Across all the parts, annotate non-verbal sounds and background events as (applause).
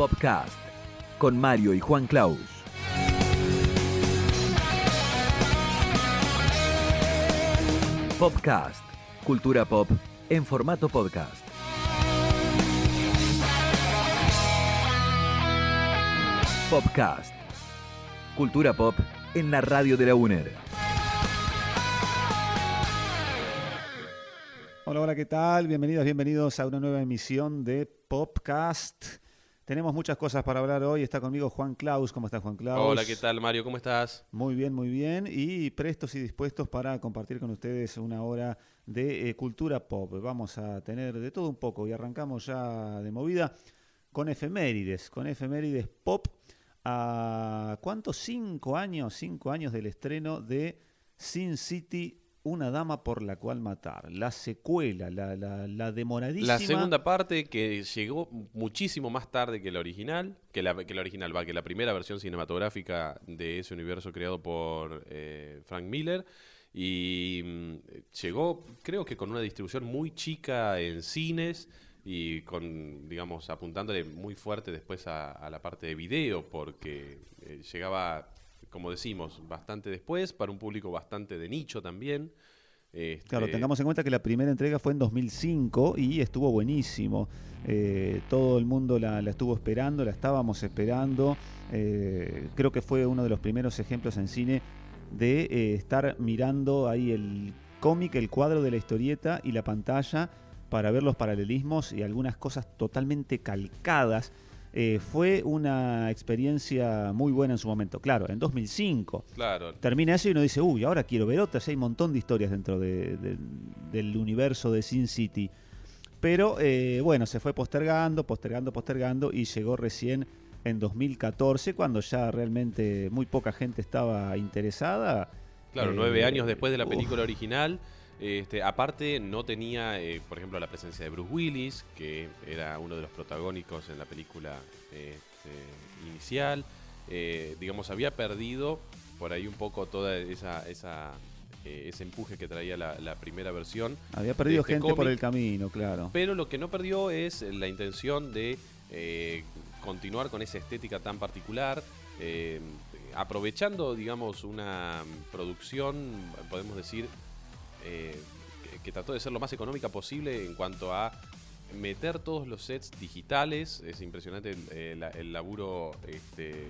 Popcast con Mario y Juan Claus. Popcast, cultura pop en formato podcast. Popcast, cultura pop en la radio de la UNER. Hola, hola, ¿qué tal? Bienvenidos, bienvenidos a una nueva emisión de Popcast. Tenemos muchas cosas para hablar hoy. Está conmigo Juan Claus. ¿Cómo estás, Juan Claus? Hola, ¿qué tal, Mario? ¿Cómo estás? Muy bien, muy bien. Y prestos y dispuestos para compartir con ustedes una hora de eh, cultura pop. Vamos a tener de todo un poco y arrancamos ya de movida con efemérides, con efemérides pop. ¿A cuántos? Cinco años, cinco años del estreno de Sin City una dama por la cual matar. La secuela, la, la, la demoradísima. La segunda parte que llegó muchísimo más tarde que la original, que la, que la original, va, que la primera versión cinematográfica de ese universo creado por eh, Frank Miller. Y mm, llegó, creo que con una distribución muy chica en cines y con, digamos, apuntándole muy fuerte después a, la parte de video, porque eh, llegaba como decimos, bastante después, para un público bastante de nicho también. Este... Claro, tengamos en cuenta que la primera entrega fue en 2005 y estuvo buenísimo. Eh, todo el mundo la, la, estuvo esperando, la estábamos esperando. Eh, creo que fue uno de los primeros ejemplos en cine de eh, estar mirando ahí el cómic, el cuadro de la historieta y la pantalla para ver los paralelismos y algunas cosas totalmente calcadas eh, fue una experiencia muy buena en su momento. Claro, en 2005. Claro. Termina eso y uno dice, uy, ahora quiero ver otras. Hay un montón de historias dentro de, de, del universo de Sin City. Pero eh, bueno, se fue postergando, postergando, postergando y llegó recién en 2014, cuando ya realmente muy poca gente estaba interesada. Claro, eh, nueve años después de la película uf. original. Este, aparte, no tenía, eh, por ejemplo, la presencia de Bruce Willis, que era uno de los protagónicos en la película este, inicial. Eh, digamos, había perdido por ahí un poco toda esa, esa eh, ese empuje que traía la, la, primera versión. Había perdido este gente cómic, por el camino, claro. Pero lo que no perdió es la intención de eh, continuar con esa estética tan particular. Aprovechando, digamos, una producción, podemos decir, eh, que, que, trató de ser lo más económica posible en cuanto a meter todos los sets digitales. Es impresionante el, el, el laburo este,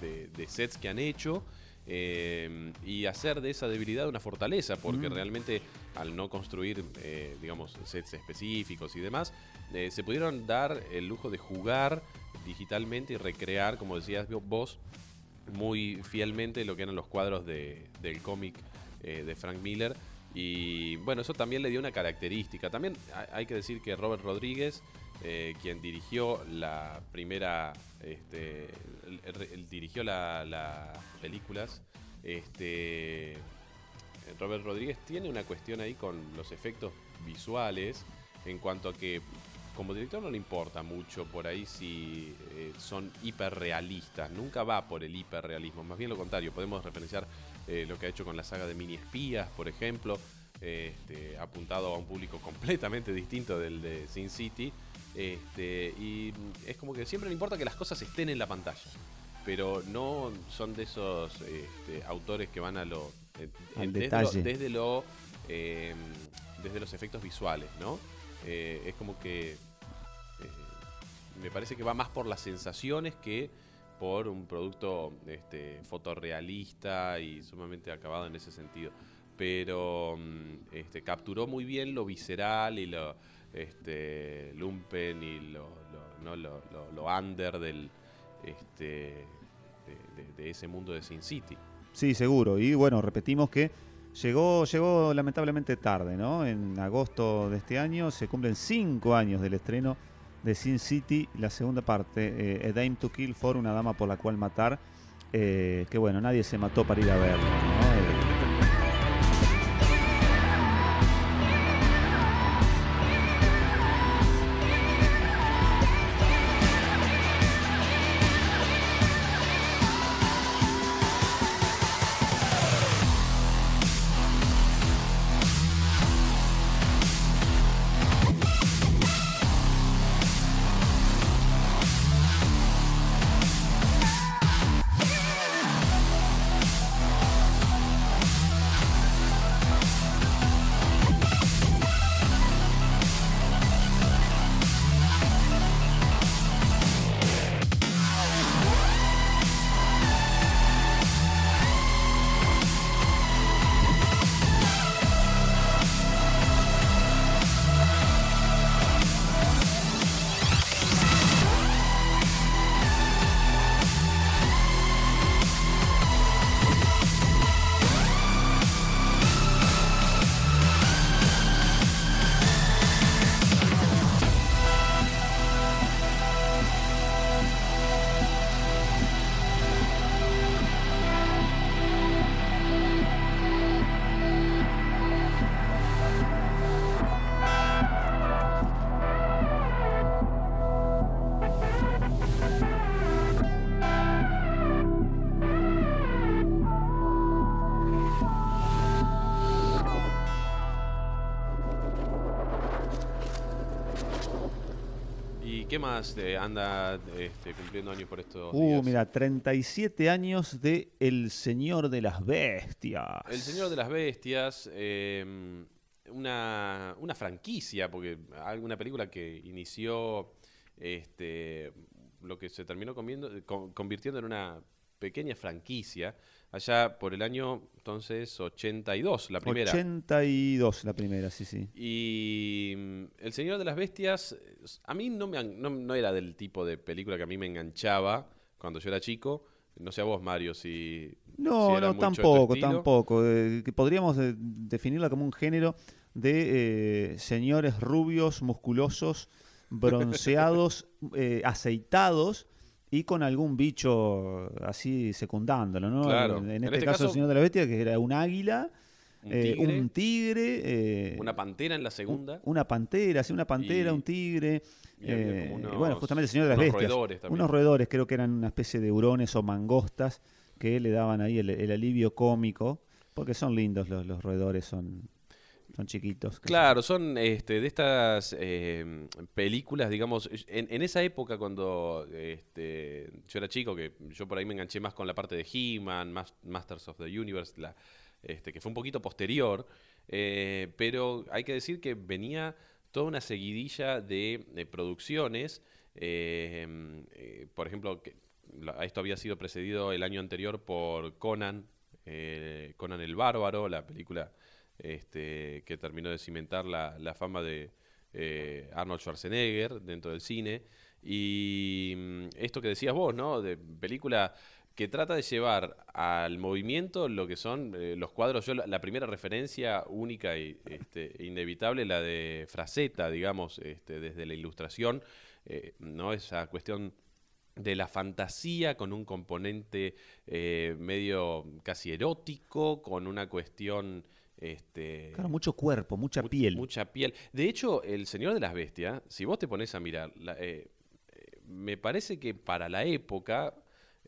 de, de, sets que han hecho. Eh, y hacer de esa debilidad una fortaleza, porque mm. realmente al no construir, eh, digamos, sets específicos y demás, eh, se pudieron dar el lujo de jugar digitalmente y recrear, como decías vos, muy fielmente lo que eran los cuadros de, del cómic eh, de Frank Miller y bueno, eso también le dio una característica. También hay que decir que Robert Rodríguez, eh, quien dirigió la primera, este, él, él dirigió las la películas, este, Robert Rodríguez tiene una cuestión ahí con los efectos visuales en cuanto a que como director no le importa mucho por ahí si eh, son hiperrealistas, nunca va por el hiperrealismo, más bien lo contrario, podemos referenciar eh, lo que ha hecho con la saga de mini espías, por ejemplo, eh, este, apuntado a un público (laughs) completamente distinto del de Sin City, este, y es como que siempre le importa que las cosas estén en la pantalla, pero no son de esos este, autores que van a lo... desde, lo, desde lo desde los efectos visuales, ¿no? Eh, es como que eh, me parece que va más por las sensaciones que por un producto este, fotorrealista y sumamente acabado en ese sentido. Pero mm, este, capturó muy bien lo visceral y lo este, lumpen y lo, lo, ¿no? lo, lo under del, este, de, de, ese mundo de Sin City. Sí, seguro. Y bueno, repetimos que Llegó, llegó lamentablemente tarde, ¿no? En agosto de este año se cumplen cinco años del estreno de Sin City, la segunda parte, eh, A Dame to Kill for, una dama por la cual matar, eh, que bueno, nadie se mató para ir a verlo, Eh, ¿Qué más eh, anda este, cumpliendo años por estos Uh, días? mira, 37 años de El Señor de las Bestias. El Señor de las Bestias, eh, una, una franquicia, porque hay una película que inició este, lo que se terminó comiendo- con- convirtiendo en una pequeña franquicia, allá por el año entonces 82, la primera. 82 la primera, sí, sí. Y mm, El Señor de las Bestias, a mí no, me, no, no era del tipo de película que a mí me enganchaba cuando yo era chico. No sé a vos, Mario, si... si No, era no, tampoco, tampoco. Eh, que podríamos eh, definirla como un género de eh, señores rubios, musculosos, (laughs) bronceados, aceitados y con algún bicho así secundándolo, ¿no? Claro. En, En este, este caso, caso- el Señor de la Bestia, que era un águila, Un eh, tigre, un tigre, eh, una pantera en la segunda. una pantera, sí, una pantera, Y- un tigre. y eh, unos- bueno, justamente el Señor de las unos Bestias. roedores también. Unos roedores, creo que eran una especie de hurones o mangostas que le daban ahí el, el alivio cómico, porque son lindos los, los roedores, son, son chiquitos. Claro, son este, de estas eh, películas, digamos, en, esa época cuando este, yo era chico, que yo por ahí me enganché más con la parte de He-Man, Mas- Masters of the Universe, la, este, que fue un poquito posterior, eh, pero hay que decir que venía toda una seguidilla de, producciones, eh, eh, por ejemplo, que, esto había sido precedido el año anterior por Conan, eh, Conan el Bárbaro, la película este, que terminó de cimentar la, fama de eh, Arnold Schwarzenegger dentro del cine. Y mm, esto que decías vos, ¿no? De película que trata de llevar al movimiento lo que son eh, los cuadros. Yo la, primera referencia única este, inevitable, la de Fraceta, digamos, este, desde la ilustración, eh, ¿no? Esa cuestión de la fantasía con un componente medio casi erótico, con una cuestión... Este, Claro, mucho cuerpo, mucha mu- piel. Mucha piel. De hecho, El Señor de las Bestias, si vos te pones a mirar, la- eh, eh, me parece que para la época,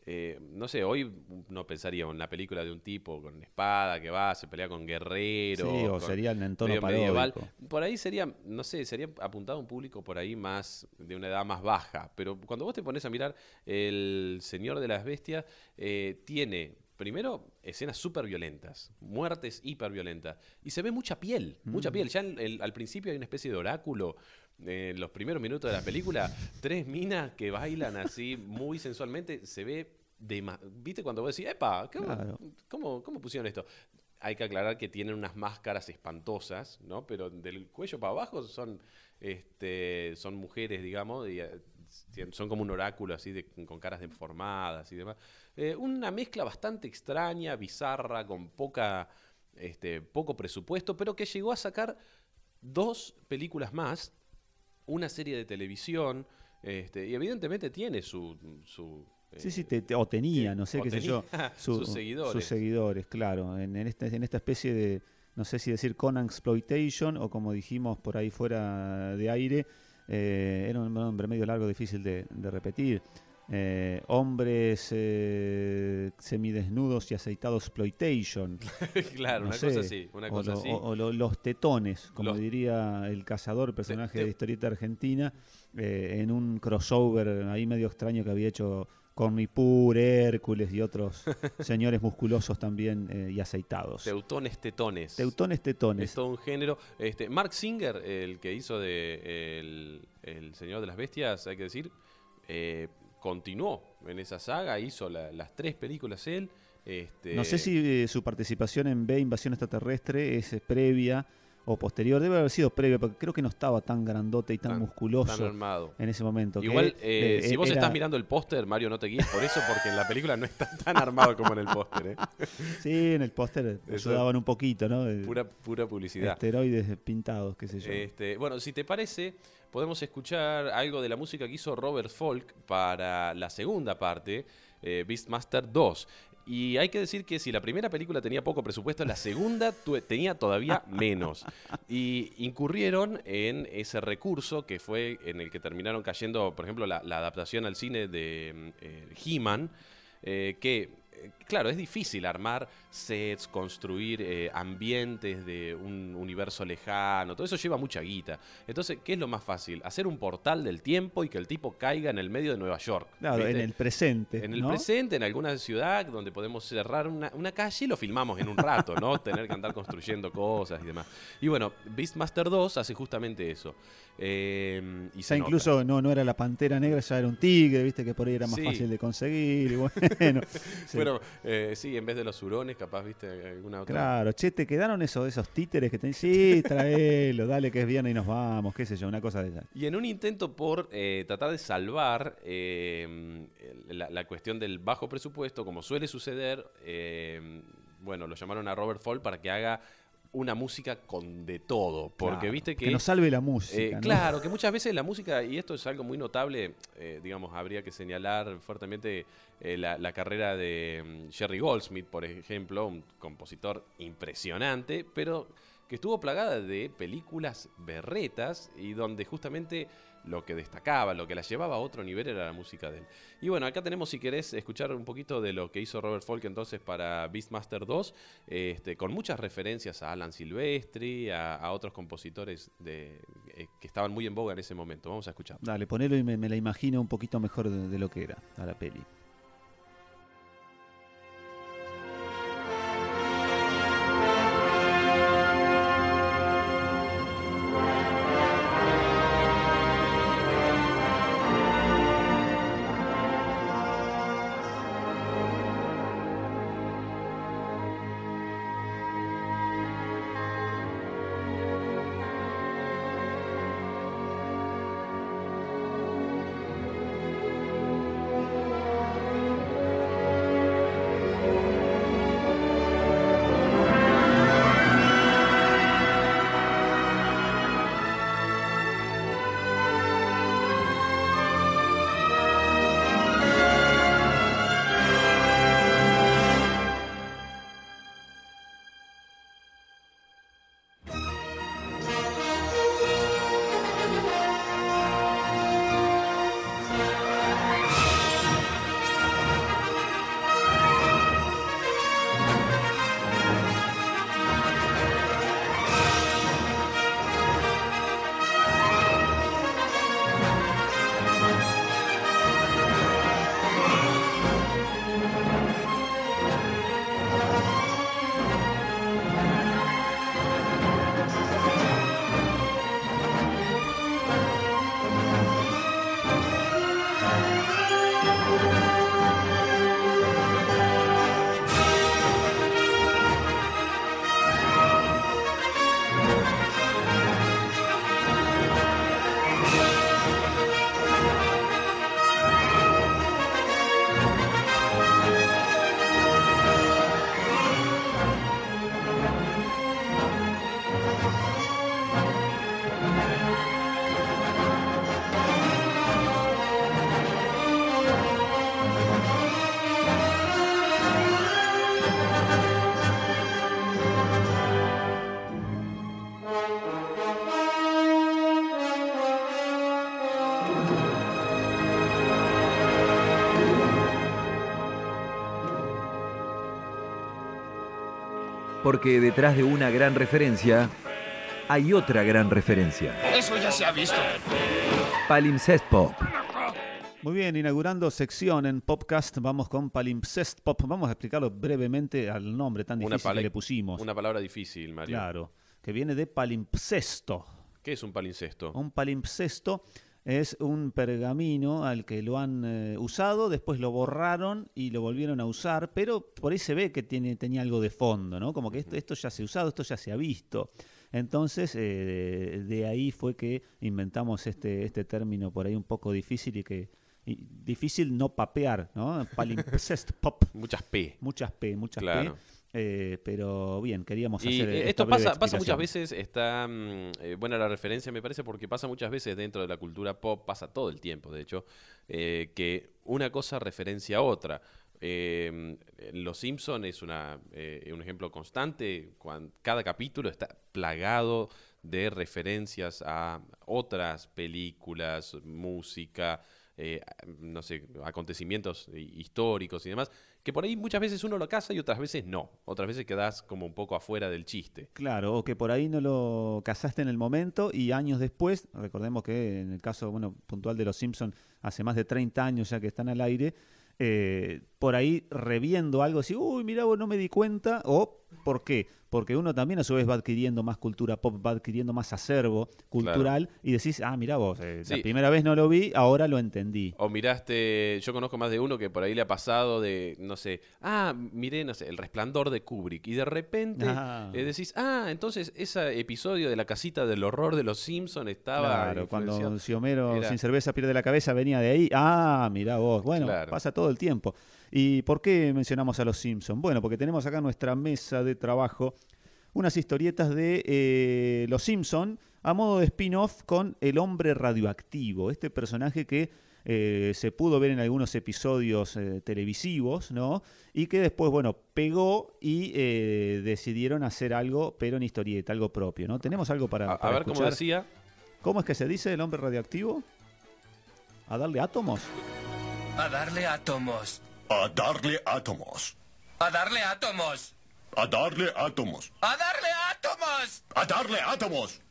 eh, no sé, hoy no pensaría en una película de un tipo con espada que va, se pelea con guerreros. sí, o con- sería en tono medieval. Por ahí sería, no sé, sería apuntado a un público por ahí más, de una edad más baja. Pero cuando vos te pones a mirar, El Señor de las Bestias eh, tiene, primero, escenas súper violentas, muertes hiper violentas. Y se ve mucha piel, mucha piel. Ya en al principio hay una especie de oráculo. eh, En los primeros minutos de la película, tres minas que bailan así muy sensualmente, se ve de ma- ¿Viste cuando vos decís, epa, ¿cómo, Claro. cómo, cómo pusieron esto? Hay que aclarar que tienen unas máscaras espantosas, ¿no? Pero del cuello para abajo son, este, son mujeres, digamos, y, eh, son como un oráculo así de, con caras deformadas y demás. Eh, una mezcla bastante extraña, bizarra, con poca, este, poco presupuesto, pero que llegó a sacar dos películas más, una serie de televisión, este, y evidentemente tiene su... su Sí, eh, sí, te- te- o tenía, sí, no sé qué sé yo. su- sus seguidores. Sus seguidores, claro. En, en este- en esta especie de, no sé si decir Conan Exploitation o como dijimos por ahí fuera de aire, eh, era un nombre medio largo, difícil de, de repetir. Eh, hombres eh, semidesnudos y aceitados exploitation. (laughs) claro, no una sé, cosa así, una o, cosa lo- así. o- o lo- los tetones, como Los- diría el cazador, personaje te- de historieta argentina, eh, en un crossover ahí medio extraño que había hecho Cornipur, Hércules y otros (laughs) señores musculosos también eh, y aceitados. Teutones tetones. Teutones tetones. Es todo un género. Este, Mark Singer, el que hizo de el, el Señor de las Bestias, hay que decir, eh, continuó en esa saga, hizo la- las tres películas él. Este, No sé si eh, su participación en B, Invasión Extraterrestre, es eh, previa o posterior. Debe haber sido previa, porque creo que no estaba tan grandote y tan, Tan- musculoso tan armado. en ese momento. Igual, eh, eh, si vos era- estás mirando el póster, Mario, no te guíes por eso, porque en la película no está tan armado como en el póster. ¿eh? (laughs) Sí, en el póster ayudaban un poquito, ¿no? Pura publicidad. Esteroides pintados, qué sé yo. Este, bueno, si te parece, podemos escuchar algo de la música que hizo Robert Folk para la segunda parte, eh, Beastmaster 2. Y hay que decir que si la primera película tenía poco presupuesto, la segunda tenía todavía (laughs) menos. Y incurrieron en ese recurso que fue en el que terminaron cayendo, por ejemplo, la, la adaptación al cine de mm, eh, He-Man, eh, que claro, es difícil armar sets, construir eh, ambientes de un universo lejano, todo eso lleva mucha guita. Entonces, ¿qué es lo más fácil? Hacer un portal del tiempo y que el tipo caiga en el medio de Nueva York. Claro, en el presente. En el presente, en alguna ciudad donde podemos cerrar una, calle y lo filmamos en un rato, ¿no? (laughs) Tener que andar construyendo cosas y demás. Y bueno, Beastmaster 2 hace justamente eso. Eh, y se incluso no, no era la pantera negra, ya era un tigre, viste que por ahí era más fácil de conseguir. Y (laughs) bueno, (laughs) bueno eh, sí, en vez de los hurones, capaz, viste, alguna otra. Claro, che, te quedaron esos, esos títeres que te dicen, (laughs) sí, tráelo, dale que es viernes y nos vamos, qué sé yo, una cosa de esa. Y en un intento por eh, tratar de salvar eh, la, cuestión del bajo presupuesto, como suele suceder, bueno, lo llamaron a Robert Fall para que haga una música con de todo. Porque viste que. Que nos salve la música. Eh, claro, que muchas veces la música, y esto es algo muy notable, eh, digamos, habría que señalar fuertemente eh, la, carrera de mm, Jerry Goldsmith, por ejemplo, un compositor impresionante, pero que estuvo plagada de películas berretas y donde justamente lo que destacaba, lo que la llevaba a otro nivel era la música de él. Y bueno, acá tenemos, si querés, escuchar un poquito de lo que hizo Robert Folk entonces para Beastmaster 2, este, con muchas referencias a Alan Silvestri, a, otros compositores de, eh, que estaban muy en boga en ese momento. Vamos a escuchar. Dale, ponelo y me, la imagino un poquito mejor de lo que era a la peli. Porque detrás de una gran referencia hay otra gran referencia. Eso ya se ha visto. Palimpsest Pop. Muy bien, inaugurando sección en Popcast, vamos con Palimpsest Pop. Vamos a explicarlo brevemente al nombre tan difícil que le pusimos. Una palabra difícil, Mario. Claro, que viene de palimpsesto. ¿Qué es un palimpsesto? Un palimpsesto es un pergamino al que lo han eh, usado, después lo borraron y lo volvieron a usar, pero por ahí se ve que tiene, tenía algo de fondo, ¿no? Como que esto, esto ya se ha usado, esto ya se ha visto. Entonces, eh, de ahí fue que inventamos este, este término por ahí un poco difícil y que difícil no papear, ¿no? Palimpsest (laughs) pop. Muchas P. Muchas P, muchas P. Eh, pero bien, queríamos y hacer. esto pasa, pasa muchas veces, está mm, eh, buena la referencia, me parece, porque pasa muchas veces dentro de la cultura pop, pasa todo el tiempo, de hecho, eh, que una cosa referencia a otra. Los Simpson es una, un ejemplo constante. Cuando, cada capítulo está plagado de referencias a otras películas, música, eh, no sé, acontecimientos históricos y demás, que por ahí muchas veces uno lo casa y otras veces no. Otras veces quedas como un poco afuera del chiste. Claro, o que por ahí no lo casaste en el momento y años después, recordemos que en el caso bueno, puntual de Los Simpsons, hace más de 30 años ya que están al aire, eh, por ahí reviendo algo así, uy, mira, vos no me di cuenta, o ¿por qué? Porque uno también a su vez va adquiriendo más cultura pop, va adquiriendo más acervo cultural y decís, ah, mira vos, eh, la primera vez no lo vi, ahora lo entendí. O miraste, yo conozco más de uno que por ahí le ha pasado de, no sé, ah, miré, no sé, El Resplandor de Kubrick y de repente ah. Eh, decís, ah, entonces ese episodio de la casita del horror de los Simpsons estaba... Claro, cuando si Homero sin cerveza pierde la cabeza venía de ahí, ah, mira vos, bueno, pasa todo el tiempo. ¿Y por qué mencionamos a los Simpsons? Bueno, porque tenemos acá nuestra mesa de trabajo unas historietas de eh, Los Simpson a modo de spin-off con El hombre radioactivo, este personaje que eh, se pudo ver en algunos episodios eh, televisivos, ¿no? Y que después, bueno, pegó y decidieron hacer algo, pero en historieta, algo propio, ¿no? Tenemos algo para, a, ver cómo decía. ¿Cómo es que se dice el hombre radioactivo? ¿A darle átomos? A darle átomos. A darle átomos. A darle átomos. A darle átomos. A darle átomos. A darle átomos.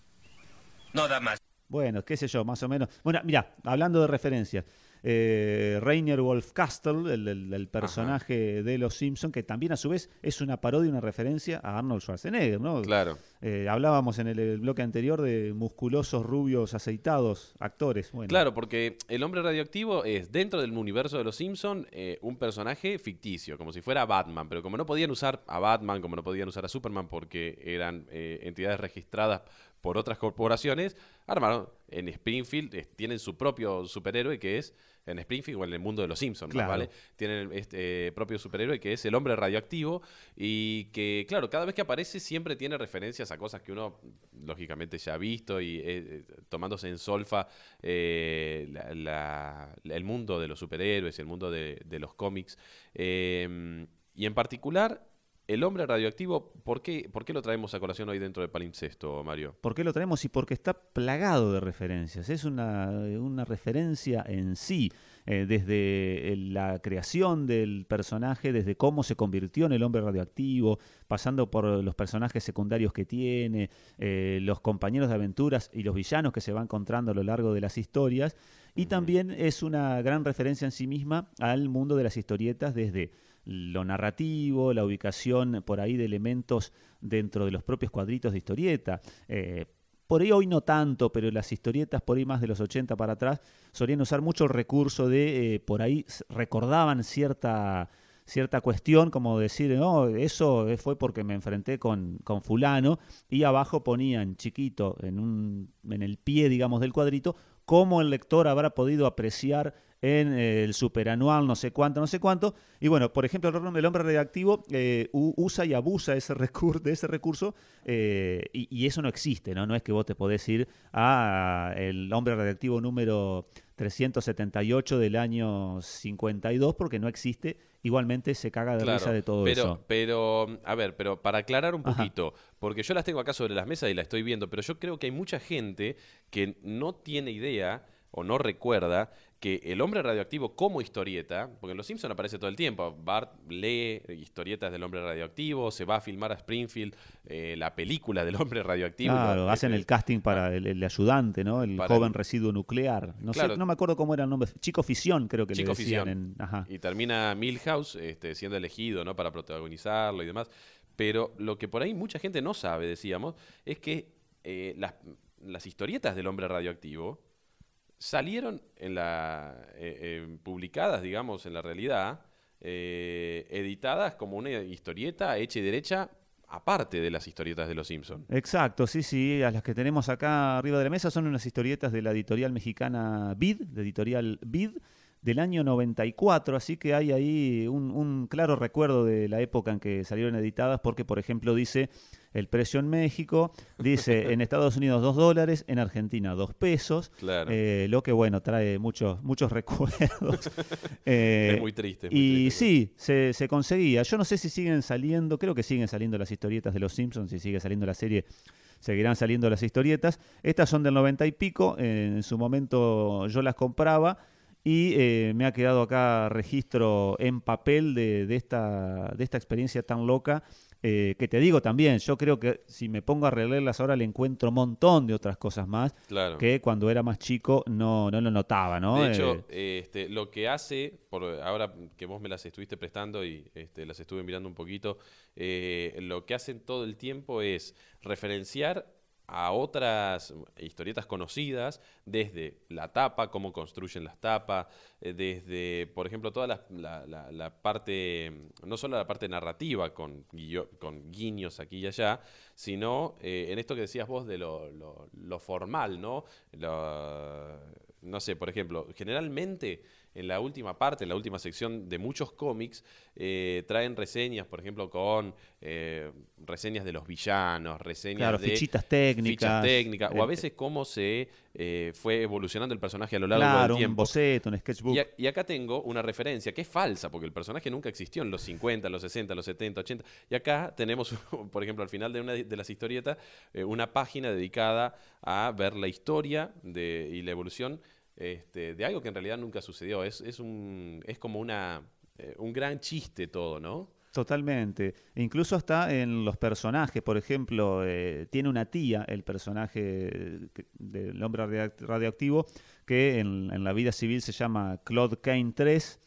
No da más. Bueno, qué sé yo, más o menos. Bueno, mira, hablando de referencias, eh, Rainier Wolf Castle, el, personaje de Los Simpson, que también a su vez es una parodia, una referencia a Arnold Schwarzenegger, ¿no? Claro. Eh, hablábamos en el, bloque anterior de musculosos, rubios, aceitados, actores. Claro, porque el hombre radioactivo es, dentro del universo de Los Simpson, eh, un personaje ficticio, como si fuera Batman, pero como no podían usar a Batman, como no podían usar a Superman porque eran eh, entidades registradas por otras corporaciones, armaron en Springfield, tienen su propio superhéroe que es en Springfield o en el mundo de los Simpsons, ¿vale? Tienen este propio superhéroe que es el hombre radioactivo y que, claro, cada vez que aparece siempre tiene referencias a cosas que uno lógicamente ya ha visto y eh, eh, tomándose en solfa eh, el mundo de los superhéroes, el mundo de, los cómics. y en particular el hombre radioactivo, ¿por qué, ¿por qué lo traemos a colación hoy dentro de Palincesto, Mario? ¿Por qué lo traemos? Y porque está plagado de referencias. Es una, una referencia en sí, eh, desde la creación del personaje, desde cómo se convirtió en el hombre radioactivo, pasando por los personajes secundarios que tiene, eh, los compañeros de aventuras y los villanos que se va encontrando a lo largo de las historias. Y también es una gran referencia en sí misma al mundo de las historietas desde lo narrativo, la ubicación por ahí de elementos dentro de los propios cuadritos de historieta. Eh, por ahí hoy no tanto, pero las historietas por ahí más de los 80 para atrás solían usar mucho el recurso de, eh, por ahí recordaban cierta, cierta cuestión, como decir, no, eso fue porque me enfrenté con, con fulano, y abajo ponían chiquito en, un, en el pie, digamos, del cuadrito, cómo el lector habrá podido apreciar en el superanual, no sé cuánto, no sé cuánto. Y bueno, por ejemplo, el hombre radioactivo eh, usa y abusa ese (laughs) de ese recurso eh, y, eso no existe, ¿no? No es que vos te podés ir a el hombre radioactivo número 378 del año 52 porque no existe. Igualmente se caga de risa de todo eso. Pero, a ver, pero para aclarar un poquito, porque yo las tengo acá sobre las mesas y la estoy viendo, pero yo creo que hay mucha gente que no tiene idea o no recuerda que el hombre radioactivo como historieta, porque en Los Simpsons aparece todo el tiempo, Bart lee historietas del hombre radioactivo, se va a filmar a Springfield eh, la película del hombre radioactivo. Claro, hacen el casting para el, ayudante, ¿no? El joven residuo nuclear. No, sé, no me acuerdo cómo era el nombre. Chico Fisión creo que le decían. Y termina Milhouse este, siendo elegido ¿no? para protagonizarlo y demás. Pero lo que por ahí mucha gente no sabe, decíamos, es que eh, las, las historietas del hombre radioactivo salieron en la, eh, publicadas, digamos, en la realidad, eh, editadas como una historieta hecha y derecha aparte de las historietas de Los Simpsons. Exacto, sí, sí, a las que tenemos acá arriba de la mesa son unas historietas de la editorial mexicana Vid, de editorial Vid, del año 94, así que hay ahí un, claro recuerdo de la época en que salieron editadas, porque por ejemplo dice el precio en México, dice (laughs) en Estados Unidos 2 dólares, en Argentina 2 pesos, eh, lo que bueno, trae muchos, muchos (laughs) recuerdos. (laughs) Eh, es muy triste. y sí, se, se, conseguía. Yo no sé si siguen saliendo, creo que siguen saliendo las historietas de Los Simpsons, si sigue saliendo la serie seguirán saliendo las historietas. Estas son del 90 y pico, en su momento yo las compraba Y eh, me ha quedado acá registro en papel de, de esta, de esta experiencia tan loca. Eh, que te digo también, yo creo que si me pongo a releerlas ahora le encuentro un montón de otras cosas más Claro. que cuando era más chico no, no lo notaba, ¿no? De Eh, hecho, este, lo que hace, por ahora que vos me las estuviste prestando y este, las estuve mirando un poquito, eh, lo que hacen todo el tiempo es referenciar a otras historietas conocidas, desde la tapa, cómo construyen las tapas, eh, desde, por ejemplo, toda la, la- parte, no solo la parte narrativa con, guillo- con guiños aquí y allá, sino eh, en esto que decías vos de lo, lo- formal, ¿no? No sé, por ejemplo, generalmente en la última parte, en la última sección de muchos cómics, eh, traen reseñas, por ejemplo, con eh, reseñas de los villanos, reseñas Claro, de fichitas técnicas. fichas técnicas, o a eh, veces cómo se eh, fue evolucionando el personaje a lo largo Claro, del un tiempo. boceto, un sketchbook. Y, a- y acá tengo una referencia que es falsa, porque el personaje nunca existió en los 50, los 60, los 70, 80. Y acá tenemos, (laughs) por ejemplo, al final de una de las historietas, eh, una página dedicada a ver la historia de, y la evolución este, de algo que en realidad nunca sucedió. Es, es, un, es como una, eh, un gran chiste todo, ¿no? Totalmente. Incluso hasta en los personajes, por ejemplo, eh, tiene una tía, el personaje que- del hombre radioact- radioactivo, que en, la vida civil se llama Claude Kane 3.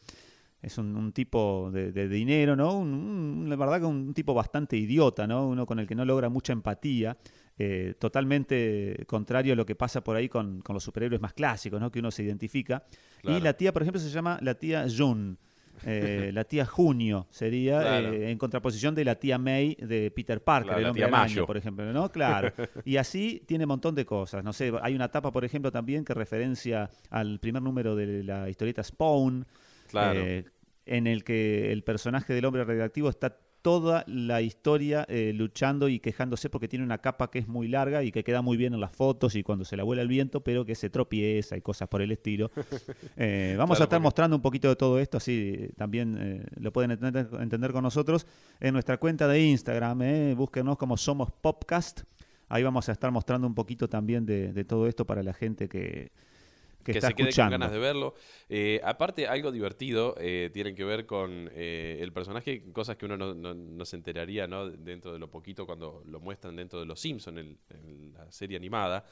Es un, tipo de, dinero, ¿no? Un- la verdad que un tipo bastante idiota, ¿no? Uno con el que no logra mucha empatía. Eh, totalmente contrario a lo que pasa por ahí con, con los superhéroes más clásicos, ¿no? Que uno se identifica. Claro. Y la tía, por ejemplo, se llama la tía June. Eh, (laughs) la tía Junio sería Claro. eh, en contraposición de la tía May de Peter Parker, Claro, el hombre tía araña, Mayo. por ejemplo, ¿no? Claro. (laughs) Y así tiene un montón de cosas. No sé, hay una tapa, por ejemplo, también que referencia al primer número de la historieta Spawn, Claro. eh, en el que el personaje del hombre radioactivo está toda la historia eh, luchando y quejándose porque tiene una capa que es muy larga y que queda muy bien en las fotos y cuando se la vuela el viento, pero que se tropieza y cosas por el estilo. (laughs) Eh, vamos Claro, a estar porque- mostrando un poquito de todo esto, así eh, también eh, lo pueden entender, entender con nosotros en nuestra cuenta de Instagram. Eh, búsquenos como Somos Popcast. Ahí vamos a estar mostrando un poquito también de, de todo esto para la gente que, que, que está se quede escuchando. con ganas de verlo. Eh, aparte, algo divertido eh, tienen que ver con eh, el personaje, cosas que uno no, no- no se enteraría ¿no? dentro de lo poquito cuando lo muestran dentro de Los Simpsons, en, en la serie animada.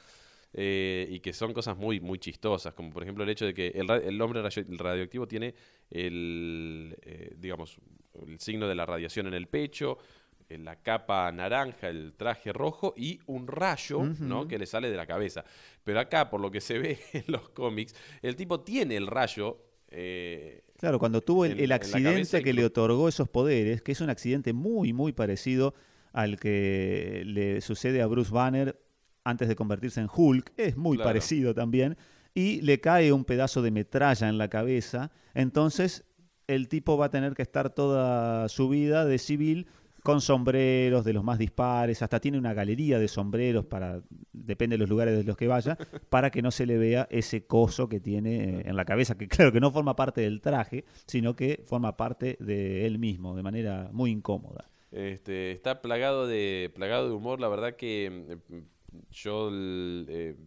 eh, y que son cosas muy, muy chistosas, como por ejemplo el hecho de que el, el hombre radio- radioactivo tiene el, eh, digamos, el signo de la radiación en el pecho, la capa naranja, el traje rojo y un rayo ¿no? Que le sale de la cabeza. Pero acá, por lo que se ve (laughs) en los cómics, el tipo tiene el rayo. eh, Claro, cuando tuvo el, en- accidente que le otorgó esos poderes, que es un accidente muy, muy parecido al que le sucede a Bruce Banner antes de convertirse en Hulk, es muy Claro. parecido también, y le cae un pedazo de metralla en la cabeza, entonces el tipo va a tener que estar toda su vida de civil con sombreros de los más dispares, hasta tiene una galería de sombreros para, depende de los lugares de los que vaya, (laughs) para que no se le vea ese coso que tiene eh, en la cabeza, que (laughs) claro que no forma parte del traje, sino que forma parte de él mismo, de manera muy incómoda. Este, está plagado de, plagado de humor, la verdad que mm, yo, eh,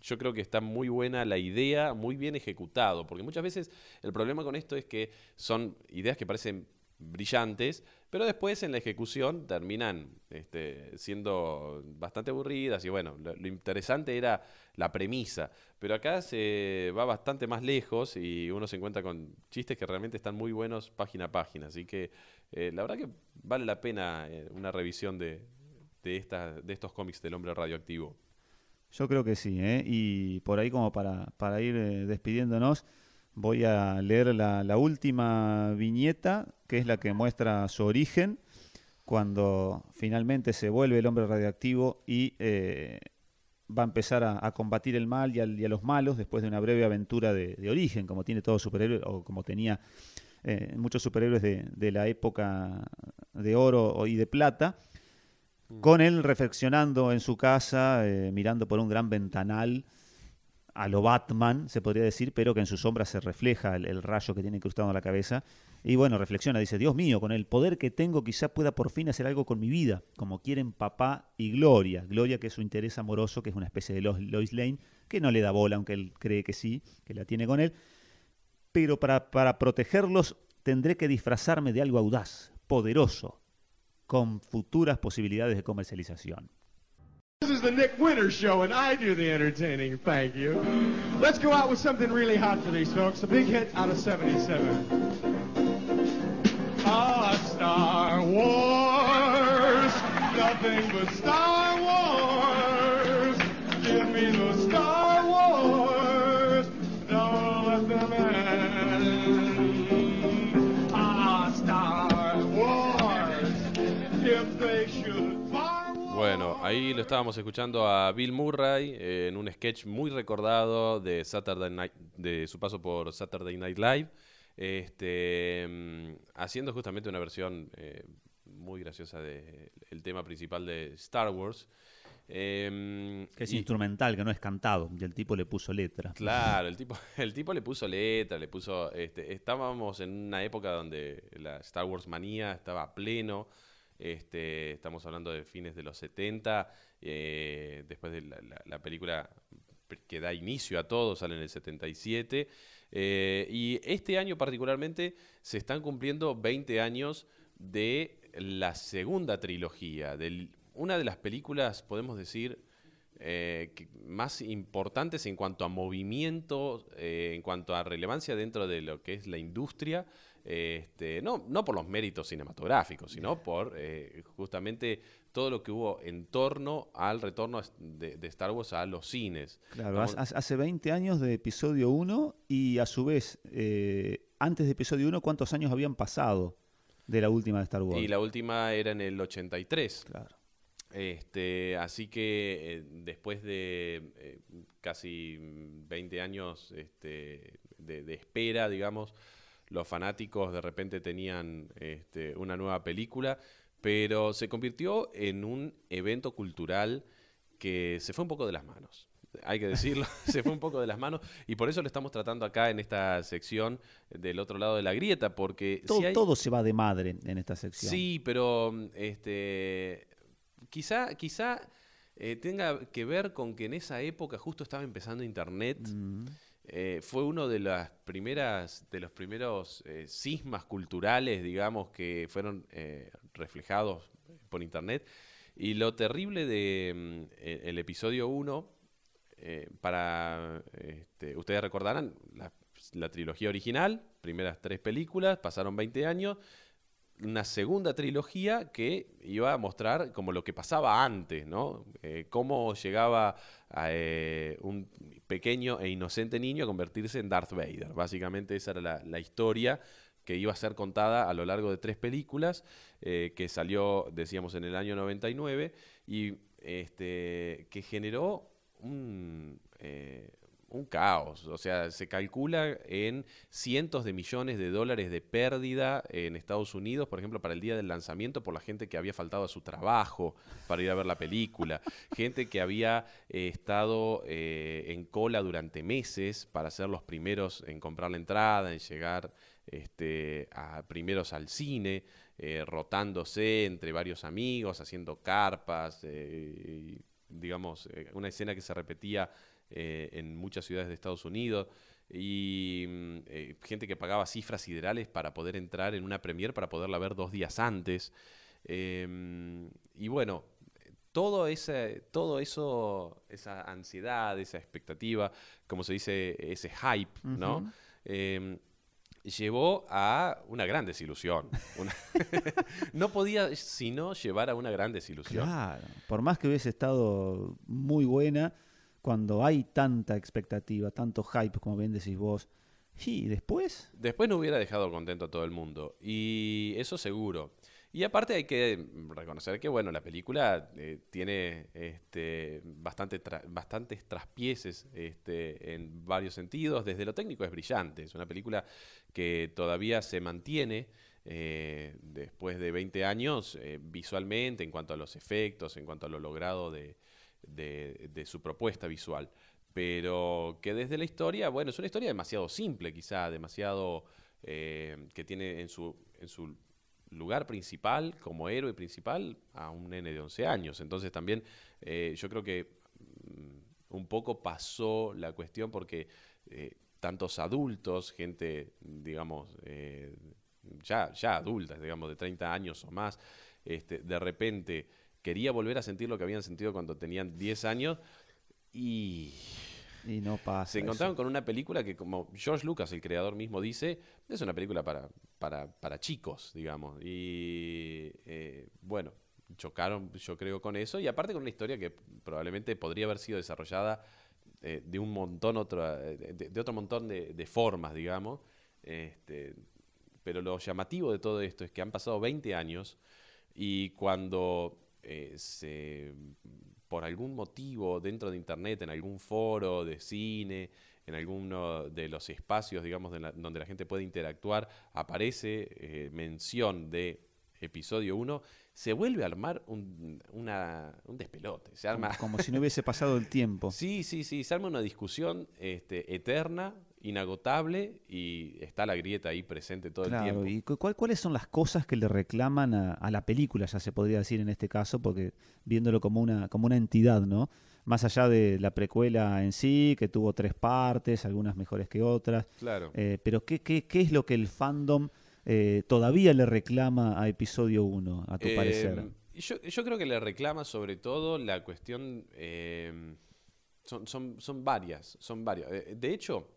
yo creo que está muy buena la idea, muy bien ejecutado, porque muchas veces el problema con esto es que son ideas que parecen brillantes, pero después en la ejecución terminan este, siendo bastante aburridas y bueno, lo, interesante era la premisa, pero acá se va bastante más lejos y uno se encuentra con chistes que realmente están muy buenos página a página, así que eh, la verdad que vale la pena eh, una revisión de, de, esta- de estos cómics del hombre radioactivo. Yo creo que sí, ¿eh? y por ahí como para, para ir eh, despidiéndonos, voy a leer la, la última viñeta, que es la que muestra su origen, cuando finalmente se vuelve el hombre radioactivo y eh, va a empezar a, a combatir el mal y, al- y a los malos después de una breve aventura de, de origen, como tiene todo superhéroe, o como tenía eh, muchos superhéroes de, de la época de oro y de plata con él reflexionando en su casa, eh, mirando por un gran ventanal a lo Batman, se podría decir, pero que en su sombra se refleja el, rayo que tiene incrustado en la cabeza. Y bueno, reflexiona, dice, Dios mío, con el poder que tengo quizá pueda por fin hacer algo con mi vida, como quieren papá y Gloria. Gloria que es su interés amoroso, que es una especie de Lois Lane, que no le da bola, aunque él cree que sí, que la tiene con él. pero para, para protegerlos tendré que disfrazarme de algo audaz, poderoso, con futuras posibilidades de comercialización. This is the Nick Winters Show, and I do the entertaining. Thank you. Let's go out with something really hot for these folks. A big hit out of 77. Ah, Star Wars. Nothing but Star ahí lo estábamos escuchando a Bill Murray eh, en un sketch muy recordado de Saturday Night, de su paso por Saturday Night Live, este, mm, haciendo justamente una versión eh, muy graciosa del tema principal de Star Wars. Em, Que es y- instrumental, que no es cantado, y el tipo le puso letra. Claro, el tipo, (laughs) el tipo le puso letra, le puso. Este, estábamos en una época donde la Star Wars manía estaba a pleno. Este, estamos hablando de fines de los 70. eh, después de la, la- la película que da inicio a todo, sale en el 77. eh, y este año, particularmente, se están cumpliendo 20 años de la segunda trilogía. Una de las películas, podemos decir, eh, más importantes en cuanto a movimiento, en cuanto a relevancia dentro de lo que es la industria, este, no, no por los méritos cinematográficos, sino por eh, justamente todo lo que hubo en torno al retorno de, de Star Wars a los cines. Claro, hace- hace 20 años de episodio 1 y a su vez, eh, antes de episodio 1, ¿cuántos años habían pasado de la última de Star Wars? y la última era en el 83. Claro. Este, así que eh, después de eh, casi 20 años este, de, de espera, digamos, los fanáticos de repente tenían este, una nueva película, pero se convirtió en un evento cultural que se fue un poco de las manos. Hay que decirlo, (laughs) se fue un poco de las manos y por eso lo estamos tratando acá en esta sección del otro lado de la grieta, porque Todo, si hay- todo se va de madre en esta sección. Sí, pero este, quizá, quizá eh, tenga que ver con que en esa época justo estaba empezando Internet. Mm. Eh, fue uno de las primeras, de los primeros eh, cismas culturales, digamos, que fueron eh, reflejados por Internet. Y lo terrible de mm, e- el episodio 1, eh, para este, ustedes recordarán, la, la trilogía original, primeras tres películas, pasaron 20 años, una segunda trilogía que iba a mostrar como lo que pasaba antes, ¿no? Eh, cómo llegaba eh, un pequeño e inocente niño a convertirse en Darth Vader. Básicamente esa era la, historia que iba a ser contada a lo largo de tres películas, eh, que salió, decíamos, en el año 99, y este, que generó un, un caos. O sea, se calcula en cientos de millones de dólares de pérdida en Estados Unidos, por ejemplo, para el día del lanzamiento, por la gente que había faltado a su trabajo para ir a ver la película, (laughs) gente que había eh, estado eh, en cola durante meses para ser los primeros en comprar la entrada, en llegar este, a, primeros al cine, eh, rotándose entre varios amigos, haciendo carpas, digamos, una escena que se repetía eh, en muchas ciudades de Estados Unidos y mm, eh, gente que pagaba cifras siderales para poder entrar en una premier para poderla ver dos días antes. Em, y bueno, todo ese, todo eso, esa ansiedad, esa expectativa, como se dice, ese hype, ¿no? Em, llevó a una gran desilusión. Una- (laughs) no podía sino llevar a una gran desilusión. Claro, por más que hubiese estado muy buena, cuando hay tanta expectativa, tanto hype, como bien decís vos, y después, Después no hubiera dejado contento a todo el mundo. Y eso seguro. Y aparte hay que reconocer que, bueno, la película eh, tiene este, bastante tra- bastantes traspieces este, en varios sentidos. Desde lo técnico es brillante. Es una película que todavía se mantiene eh, después de 20 años eh, visualmente, en cuanto a los efectos, en cuanto a lo logrado de, de- su propuesta visual. Pero que desde la historia, bueno, es una historia demasiado simple, quizá, demasiado eh, que tiene en su, en su lugar principal, como héroe principal, a un nene de 11 años. Entonces también eh, yo creo que mm, un poco pasó la cuestión porque eh, tantos adultos, gente, digamos, ya, ya adultas, digamos, de 30 años o más, este, de repente quería volver a sentir lo que habían sentido cuando tenían 10 años y Y no pasa. se eso. encontraron con una película que, como George Lucas, el creador mismo, dice, es una película para, para, para chicos, digamos. Y eh, bueno, chocaron, yo creo, con eso. Y aparte con una historia que probablemente podría haber sido desarrollada eh, de un montón otro, eh, de, de otro montón de, de formas, digamos. Este, pero lo llamativo de todo esto es que han pasado 20 años y cuando eh, se, por algún motivo dentro de Internet, en algún foro de cine, en alguno de los espacios, digamos, la- donde la gente puede interactuar, aparece eh, mención de episodio 1, se vuelve a armar un, una- un despelote. Se arma, Como, como si no hubiese pasado el tiempo. (laughs) Sí, sí, sí, se arma una discusión este, eterna, inagotable y está la grieta ahí presente todo el tiempo. ¿y cu- cuál- cuáles son las cosas que le reclaman a, a la película, ya se podría decir en este caso, porque viéndolo como una, como una entidad, ¿no? Más allá de la precuela en sí, que tuvo tres partes, algunas mejores que otras, Claro. eh, pero ¿qué, qué, qué es lo que el fandom eh, todavía le reclama a episodio 1, a tu Eh, parecer? Yo, yo creo que le reclama sobre todo la cuestión. son, son, son varias. Son varias. De hecho,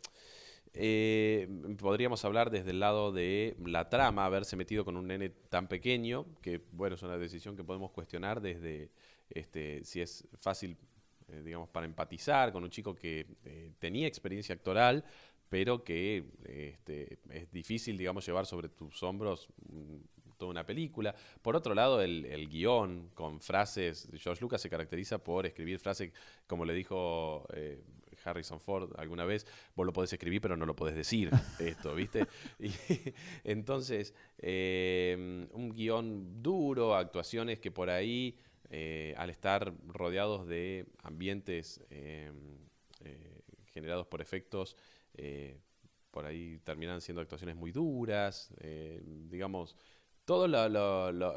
eh, podríamos hablar desde el lado de la trama, haberse metido con un nene tan pequeño, que bueno, es una decisión que podemos cuestionar desde este, si es fácil, eh, digamos, para empatizar con un chico que eh, tenía experiencia actoral, pero que este, es difícil, digamos, llevar sobre tus hombros mm, toda una película. Por otro lado, el, el guion con frases, George Lucas se caracteriza por escribir frases, como le dijo Harrison Ford alguna vez, vos lo podés escribir pero no lo podés decir, esto, ¿viste? (laughs) Y, entonces, eh, un guion duro, actuaciones que por ahí, eh, al estar rodeados de ambientes eh, eh, generados por efectos, eh, por ahí terminan siendo actuaciones muy duras, digamos, todo lo- lo- lo-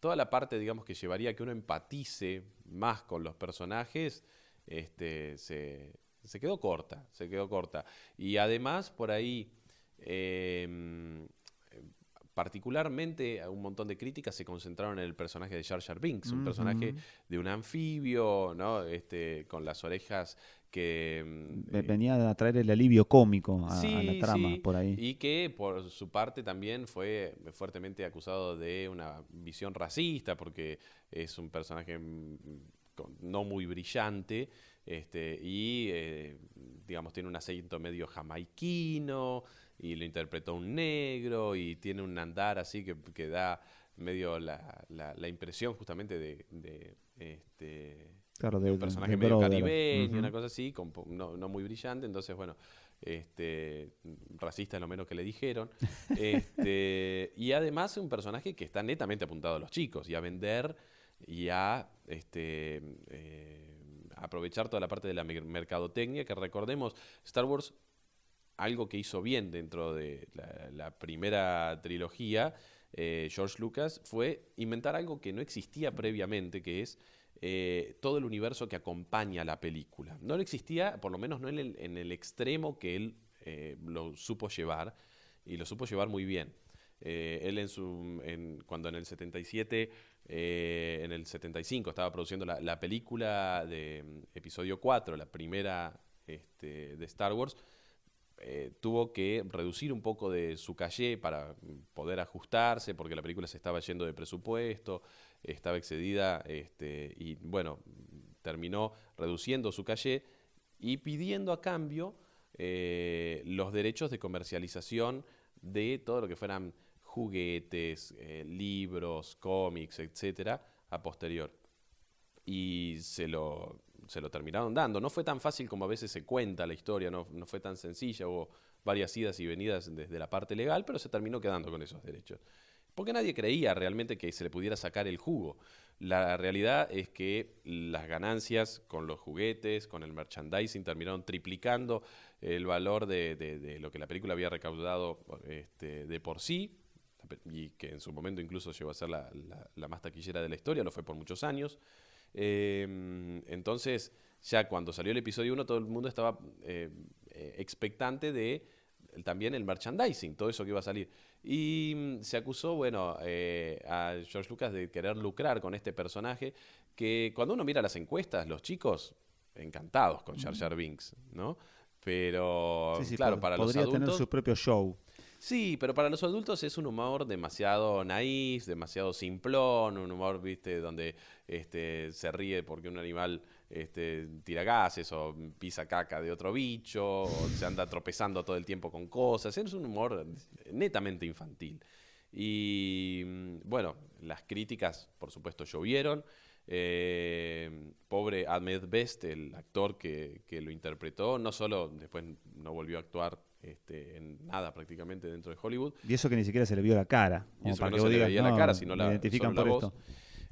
toda la parte, digamos, que llevaría a que uno empatice más con los personajes, este, se, se quedó corta, se quedó corta. Y además, por ahí, eh, particularmente, un montón de críticas se concentraron en el personaje de Jar Jar Binks, un personaje de un anfibio, ¿no? Este, con las orejas que... Ve- eh, Venía a traer el alivio cómico a, la trama sí, por ahí. Y que por su parte también fue fuertemente acusado de una visión racista, porque es un personaje mm, con- no muy brillante, este, y eh, digamos tiene un acento medio jamaiquino, y lo interpretó un negro, y tiene un andar así que, que da medio la, la- la impresión justamente de, de, este, Claro, de un personaje de medio caribeño, una cosa así, con no, no muy brillante, entonces bueno, este racista es lo menos que le dijeron. (laughs) Este, y además un personaje que está netamente apuntado a los chicos y a vender y a este eh, aprovechar toda la parte de la mer- mercadotecnia, que recordemos, Star Wars algo que hizo bien dentro de la, primera trilogía, eh, George Lucas, fue inventar algo que no existía previamente, que es eh, todo el universo que acompaña la película. No existía, por lo menos no en el, extremo que él lo supo llevar, y lo supo llevar muy bien. Él en su, cuando en el 77, eh, en el 75 estaba produciendo la, la película de mm, episodio 4, la primera este, de Star Wars, eh, tuvo que reducir un poco de su calle para mm, poder ajustarse, porque la película se estaba yendo de presupuesto, estaba excedida, este, y bueno, terminó reduciendo su calle y pidiendo a cambio eh, los derechos de comercialización de todo lo que fueran juguetes, eh, libros, cómics, etcétera, a posterior y se lo, se lo terminaron dando. No fue tan fácil como a veces se cuenta la historia, no, no fue tan sencilla, hubo varias idas y venidas desde la parte legal, pero se terminó quedando con esos derechos. Porque nadie creía realmente que se le pudiera sacar el jugo. La realidad es que las ganancias con los juguetes, con el merchandising, terminaron triplicando el valor de, de- lo que la película había recaudado este, de por sí, y que en su momento incluso llegó a ser la, la- la más taquillera de la historia, lo fue por muchos años. Eh, entonces ya cuando salió el episodio 1 todo el mundo estaba eh, eh, expectante de también el merchandising, todo eso que iba a salir. Y mm, se acusó, bueno, eh, a George Lucas de querer lucrar con este personaje, que cuando uno mira las encuestas, los chicos encantados con Jar Jar Binks, ¿no? Pero, Sí, sí, claro, para los podría adultos... tener su propio show. Sí, pero para los adultos es un humor demasiado naif, demasiado simplón, un humor, viste, donde este, se ríe porque un animal este, tira gases o pisa caca de otro bicho, o se anda tropezando todo el tiempo con cosas. Es un humor netamente infantil. Y mm, bueno, las críticas, por supuesto, llovieron. Eh, pobre Ahmed Best, el actor que, que lo interpretó, no solo después no volvió a actuar este, en nada prácticamente dentro de Hollywood, Y eso que ni siquiera se le vio la cara. y eso para que que no se le veía la "No, cara, sino la, identifican por la esto. voz.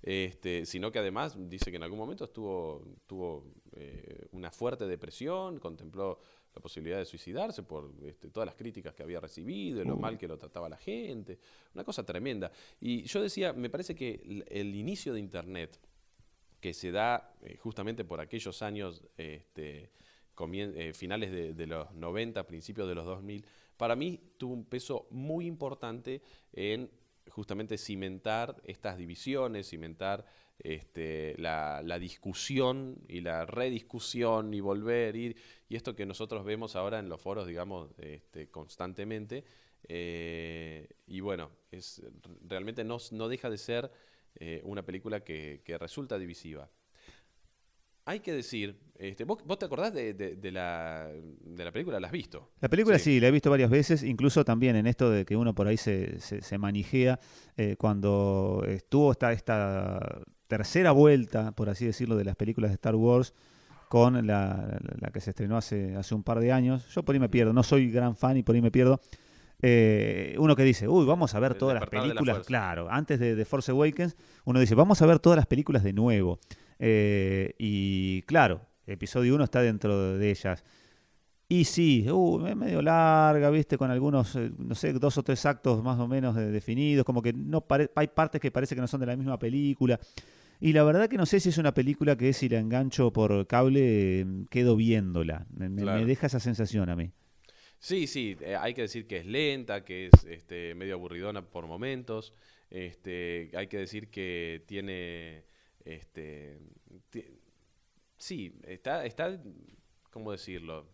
Este, sino que además dice que en algún momento estuvo tuvo eh, una fuerte depresión, contempló la posibilidad de suicidarse por este, todas las críticas que había recibido, y lo mal que lo trataba la gente, una cosa tremenda. Y yo decía, me parece que el, el inicio de Internet, que se da eh, justamente por aquellos años este, eh, finales de, los 90, principios de los 2000, para mí tuvo un peso muy importante en justamente cimentar estas divisiones, cimentar este, la, discusión y la rediscusión y volver, ir, y esto que nosotros vemos ahora en los foros, digamos, este, constantemente. eh, y bueno, es, realmente no, deja de ser eh, una película que resulta divisiva. Hay que decir, este, ¿vos, vos te acordás de, de- de la, de la película? ¿La has visto? La película Sí. sí. la he visto varias veces, incluso también en esto de que uno por ahí se, se, se manijea eh, cuando estuvo esta, esta tercera vuelta, por así decirlo, de las películas de Star Wars con la, la- que se estrenó hace, hace un par de años. Yo por ahí me pierdo, no soy gran fan y por ahí me pierdo. Eh, uno que dice, uy, vamos a ver El todas las la películas, claro, antes de, de Force Awakens, uno dice, vamos a ver todas las películas de nuevo. Eh, y claro, episodio 1 está dentro de ellas. Y sí, uh, es medio larga, viste, con algunos, eh, no sé, dos o tres actos más o menos de- definidos, como que no hay partes que parece que no son de la misma película. Y la verdad que no sé si es una película que si la engancho por cable, eh, quedo viéndola. Me, me- Claro. me deja esa sensación a mí. Sí, sí, eh, hay que decir que es lenta, que es este, medio aburridona por momentos. Este, hay que decir que tiene, este, sí, está, está, ¿cómo decirlo?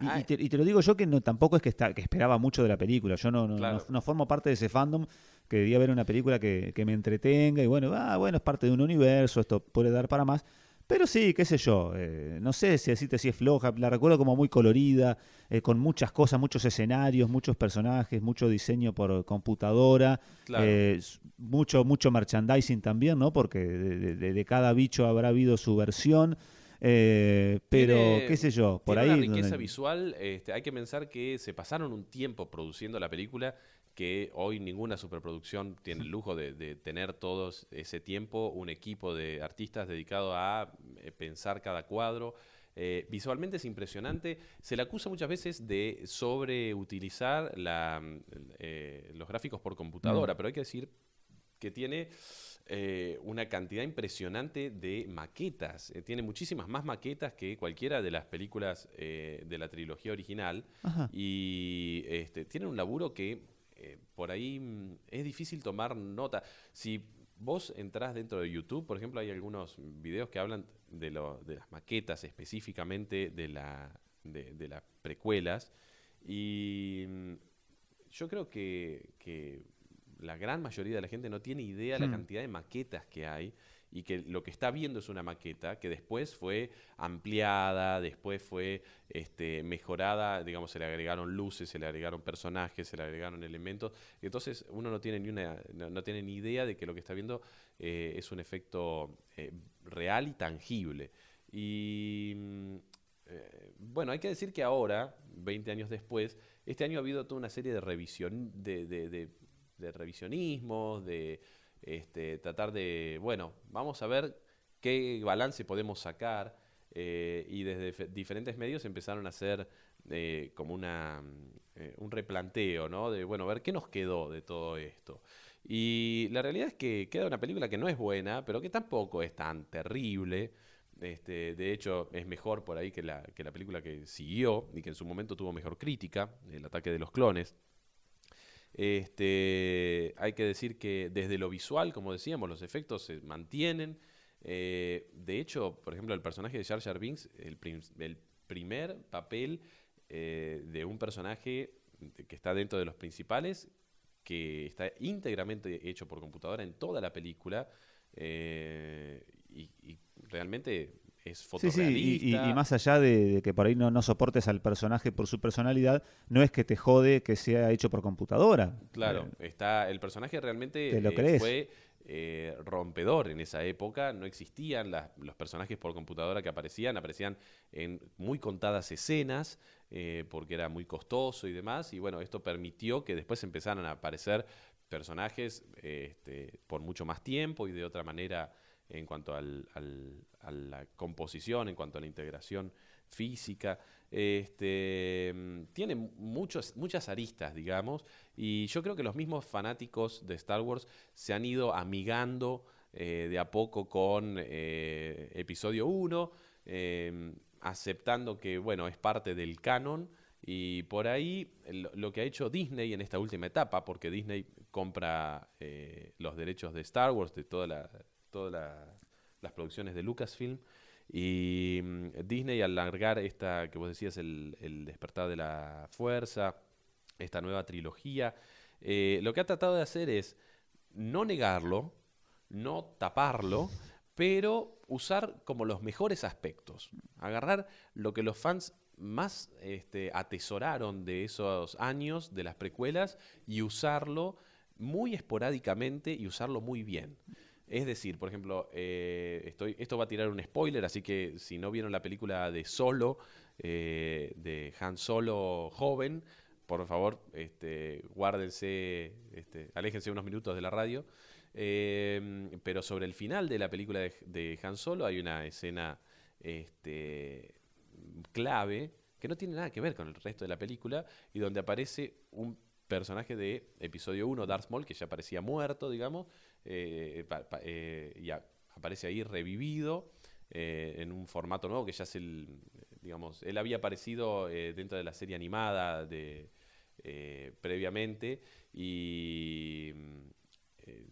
Y, Ah, y te, y te lo digo yo que no tampoco es que, está, que esperaba mucho de la película. Yo no, no, Claro. no- no formo parte de ese fandom que debía ver una película que, que me entretenga y bueno, ah, bueno, es parte de un universo, esto puede dar para más. Pero sí, qué sé yo, eh, no sé si decirte si es floja, la recuerdo como muy colorida, eh, con muchas cosas, muchos escenarios, muchos personajes, mucho diseño por computadora, Claro. eh, mucho, mucho merchandising también, ¿no? Porque de, de- de- de cada bicho habrá habido su versión. eh, pero, Tiene- qué sé yo, por tiene ahí... una riqueza donde- visual, este, hay que pensar que se pasaron un tiempo produciendo la película que hoy ninguna superproducción tiene el lujo de, de tener todos ese tiempo, un equipo de artistas dedicado a eh, pensar cada cuadro. Eh, visualmente es impresionante. Se le acusa muchas veces de sobreutilizar la, mm, eh, los gráficos por computadora, pero hay que decir que tiene eh, una cantidad impresionante de maquetas. Tiene muchísimas más maquetas que cualquiera de las películas de la trilogía original. Ajá. Y este, tienen un laburo que eh, por ahí mm, es difícil tomar nota. Si vos entrás dentro de YouTube, por ejemplo, hay algunos videos que hablan de, lo- de las maquetas específicamente de, la, de, de las precuelas. Y mm, yo creo que, que la gran mayoría de la gente no tiene idea de la Hmm. cantidad de maquetas que hay y que lo que está viendo es una maqueta que después fue ampliada, después fue este, mejorada, digamos, se le agregaron luces, se le agregaron personajes, se le agregaron elementos. Entonces uno no tiene ni una, no, tiene ni idea de que lo que está viendo eh, es un efecto eh, real y tangible. Y mm, eh, bueno, hay que decir que ahora, 20 años después, este año ha habido toda una serie de revisión, de- de revisionismos, de este, tratar de, bueno, vamos a ver qué balance podemos sacar. eh, y desde fe- diferentes medios empezaron a hacer eh, como una, eh, un replanteo, ¿no? De, bueno, ver qué nos quedó de todo esto. Y la realidad es que queda una película que no es buena, pero que tampoco es tan terrible. Este, de hecho, es mejor por ahí que la, que la película que siguió y que en su momento tuvo mejor crítica, El ataque de los clones. Este, hay que decir que desde lo visual, como decíamos, los efectos se mantienen. Eh, de hecho, por ejemplo, el personaje de Jar Jar Binks, el, prim- el primer papel eh, de un personaje que está dentro de los principales, que está íntegramente hecho por computadora en toda la película, eh, y realmente es Sí, sí, fotorrealista. y, y- y más allá de, de que por ahí no, no soportes al personaje por su personalidad, no es que te jode que sea hecho por computadora. Claro, Eh, está, el personaje realmente ¿Te lo eh, fue eh, rompedor en esa época. No existían las- los personajes por computadora que aparecían, aparecían en muy contadas escenas porque era muy costoso y demás. Y bueno, esto permitió que después empezaran a aparecer personajes este, por mucho más tiempo y de otra manera en cuanto al- a la composición, en cuanto a la integración física. Este, mm, tiene muchas aristas, digamos, y yo creo que los mismos fanáticos de Star Wars se han ido amigando eh, de a poco con eh, episodio 1, eh, aceptando que, bueno, es parte del canon. Y por ahí lo, lo que ha hecho Disney en esta última etapa, porque Disney compra eh, los derechos de Star Wars, de toda la, todas la- las producciones de Lucasfilm, y mm, Disney al largar esta, que vos decías, el, el despertar de la fuerza, esta nueva trilogía, eh, lo que ha tratado de hacer es no negarlo, no taparlo, pero usar como los mejores aspectos. Agarrar lo que los fans más este, atesoraron de esos años, de las precuelas, y usarlo muy esporádicamente y usarlo muy bien. Es decir, por ejemplo, eh, esto va a tirar un spoiler, así que si no vieron la película de Solo, eh, de Han Solo joven, por favor, este, guárdense, este, aléjense unos minutos de la radio. Eh, pero sobre el final de la película de, de Han Solo hay una escena este, clave que no tiene nada que ver con el resto de la película y donde aparece un personaje de episodio 1, Darth Maul, que ya parecía muerto, digamos, eh, pa- pa- eh, y a- aparece ahí revivido eh, en un formato nuevo que ya es el, digamos, él había aparecido eh, dentro de la serie animada de previamente y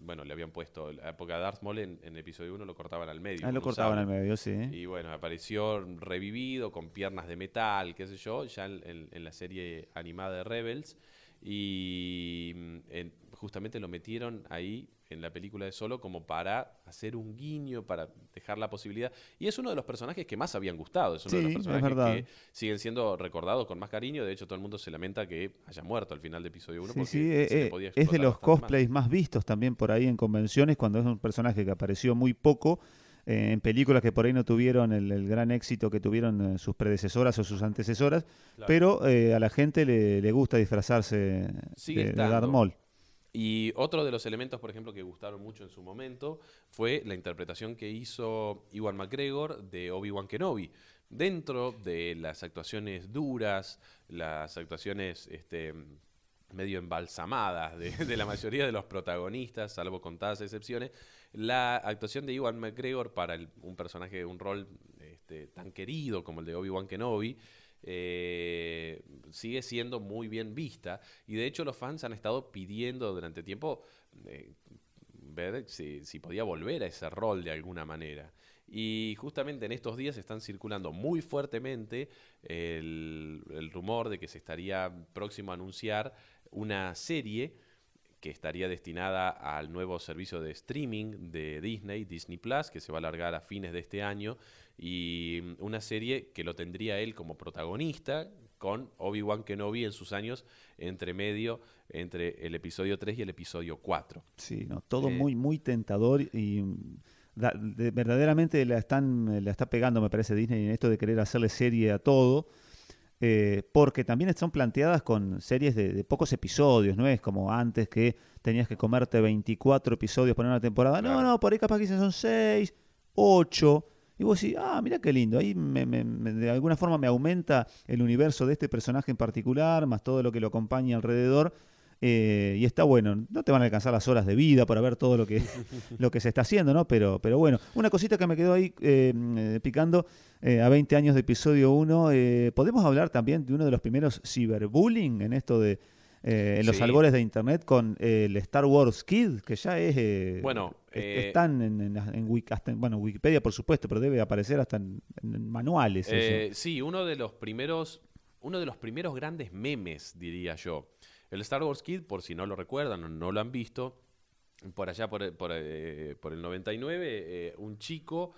bueno, le habían puesto, la época de Darth Maul en, en episodio 1 lo cortaban al medio. Ah, lo cortaban al medio, sí. Y bueno, apareció revivido con piernas de metal, qué sé yo, ya en, en- en la serie animada de Rebels. Y mm, en- justamente lo metieron ahí en la película de Solo como para hacer un guiño, para dejar la posibilidad. Y es uno de los personajes que más habían gustado. Es uno de Sí, los es personajes verdad. que siguen siendo recordados con más cariño. De hecho, todo el mundo se lamenta que haya muerto al final de episodio 1. Sí, porque sí, se eh, le eh, podía es de los más. cosplays más vistos también por ahí en convenciones, cuando es un personaje que apareció muy poco, eh, en películas que por ahí no tuvieron el, el gran éxito que tuvieron eh, sus predecesoras o sus antecesoras, Claro. pero a la gente le, le gusta disfrazarse Sigue de, de. Darth Maul. Y otro de los elementos, por ejemplo, que gustaron mucho en su momento fue la interpretación que hizo Iwan McGregor de Obi-Wan Kenobi. Dentro de las actuaciones duras, las actuaciones este, medio embalsamadas de, la mayoría de los protagonistas, salvo contadas excepciones, la actuación de Iwan McGregor para un personaje, un rol este, tan querido como el de Obi-Wan Kenobi, eh, sigue siendo muy bien vista. Y de hecho los fans han estado pidiendo durante tiempo eh, ver si, si podía volver a ese rol de alguna manera. Y justamente en estos días están circulando muy fuertemente el, el rumor de que se estaría próximo a anunciar una serie que estaría destinada al nuevo servicio de streaming de Disney, Disney Plus, que se va a alargar a fines de este año, y mm, una serie que lo tendría él como protagonista con Obi-Wan Kenobi en sus años entre medio, entre el episodio 3 y el episodio 4. Sí, no, todo Eh, muy, muy tentador y mm, da- de- verdaderamente la están, la está pegando, me parece, Disney en esto de querer hacerle serie a todo. eh, porque también están planteadas con series de, de pocos episodios, no es como antes que tenías que comerte 24 episodios para una temporada. No, no, por ahí capaz que son 6, 8. Y vos decís, ah, mira qué lindo, ahí me- me- me- de alguna forma me aumenta el universo de este personaje en particular, más todo lo que lo acompaña alrededor. eh, y está bueno. No te van a alcanzar las horas de vida para ver todo lo que, (laughs) lo que se está haciendo, ¿no? Pero, pero bueno, una cosita que me quedó ahí eh, eh, picando eh, a 20 años de episodio 1. eh, ¿Podemos hablar también de uno de los primeros ciberbullying en esto de... eh, en los Sí. albores de internet con eh, el Star Wars Kid, que ya es... eh, Bueno, es- están en, en, en Wik- hasta en- bueno, Wikipedia, por supuesto, pero debe aparecer hasta en, manuales. sí, uno de los primeros, uno de los primeros grandes memes, diría yo. El Star Wars Kid, por si no lo recuerdan o no lo han visto, por allá por, el- por, por el 99, eh, un chico